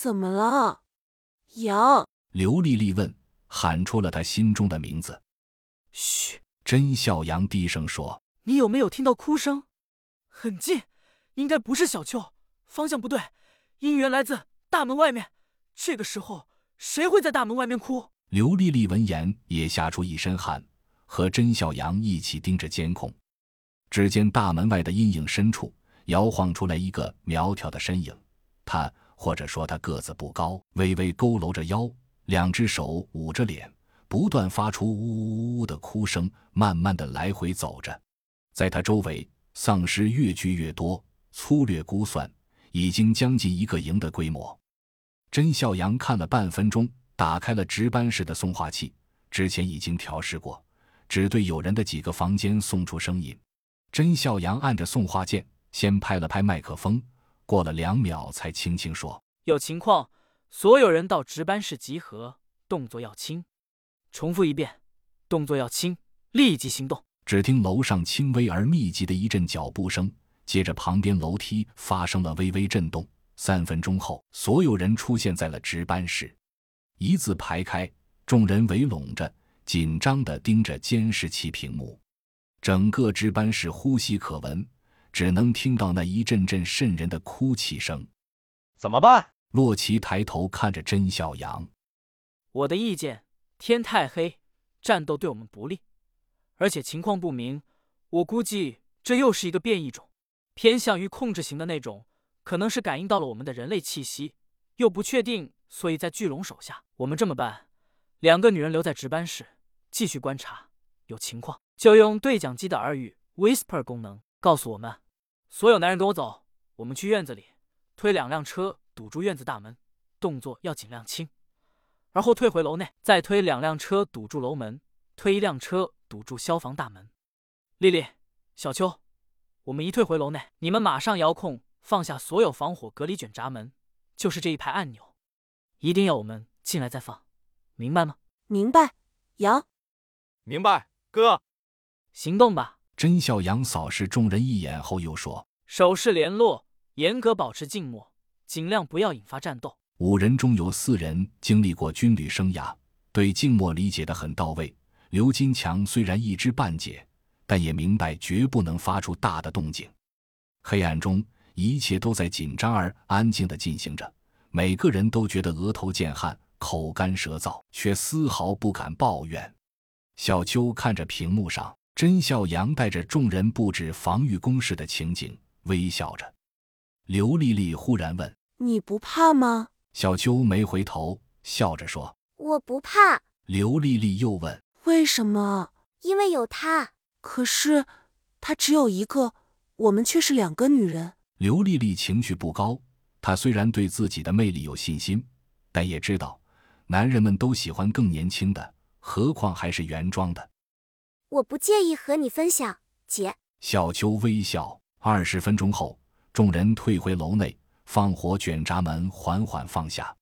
怎么了？杨刘丽丽问，喊出了她心中的名字。嘘，甄小阳低声说：“你有没有听到哭声？很近，应该不是小秋，方向不对，音源来自大门外面。这个时候，谁会在大门外面哭？”刘丽丽闻言也吓出一身汗，和甄小阳一起盯着监控。只见大门外的阴影深处摇晃出来一个苗条的身影，他。或者说他个子不高，微微佝偻着腰，两只手捂着脸，不断发出呜呜呜的哭声，慢慢的来回走着。在他周围，丧尸越聚越多，粗略估算，已经将近一个营的规模。甄笑阳看了半分钟，打开了值班室的送话器，之前已经调试过，只对有人的几个房间送出声音。甄笑阳按着送话键，先拍了拍麦克风。过了两秒，才轻轻说：“有情况，所有人到值班室集合，动作要轻。重复一遍，动作要轻，立即行动。”只听楼上轻微而密集的一阵脚步声，接着旁边楼梯发生了微微震动。三分钟后，所有人出现在了值班室，一字排开，众人围拢着，紧张地盯着监视器屏幕，整个值班室呼吸可闻。只能听到那一阵阵渗人的哭泣声，怎么办？洛奇抬头看着甄小阳，我的意见：天太黑，战斗对我们不利，而且情况不明。我估计这又是一个变异种，偏向于控制型的那种，可能是感应到了我们的人类气息，又不确定，所以在巨龙手下。我们这么办：两个女人留在值班室，继续观察，有情况就用对讲机的耳语 whisper 功能告诉我们。所有男人跟我走，我们去院子里推两辆车堵住院子大门，动作要尽量轻。而后退回楼内，再推两辆车堵住楼门，推一辆车堵住消防大门。丽丽、小秋，我们一退回楼内，你们马上遥控放下所有防火隔离卷闸门，就是这一排按钮，一定要我们进来再放，明白吗？明白，杨。明白，哥。行动吧。甄笑阳扫视众人一眼后，又说：“手势联络，严格保持静默，尽量不要引发战斗。”五人中有四人经历过军旅生涯，对静默理解的很到位。刘金强虽然一知半解，但也明白绝不能发出大的动静。黑暗中，一切都在紧张而安静的进行着，每个人都觉得额头见汗、口干舌燥，却丝毫不敢抱怨。小秋看着屏幕上。甄笑阳带着众人布置防御工事的情景，微笑着。刘丽丽忽然问：“你不怕吗？”小秋没回头，笑着说：“我不怕。”刘丽丽又问：“为什么？”“因为有他。”“可是他只有一个，我们却是两个女人。”刘丽丽情绪不高，她虽然对自己的魅力有信心，但也知道男人们都喜欢更年轻的，何况还是原装的。我不介意和你分享，姐。小秋微笑。二十分钟后，众人退回楼内，放火卷闸门缓缓放下。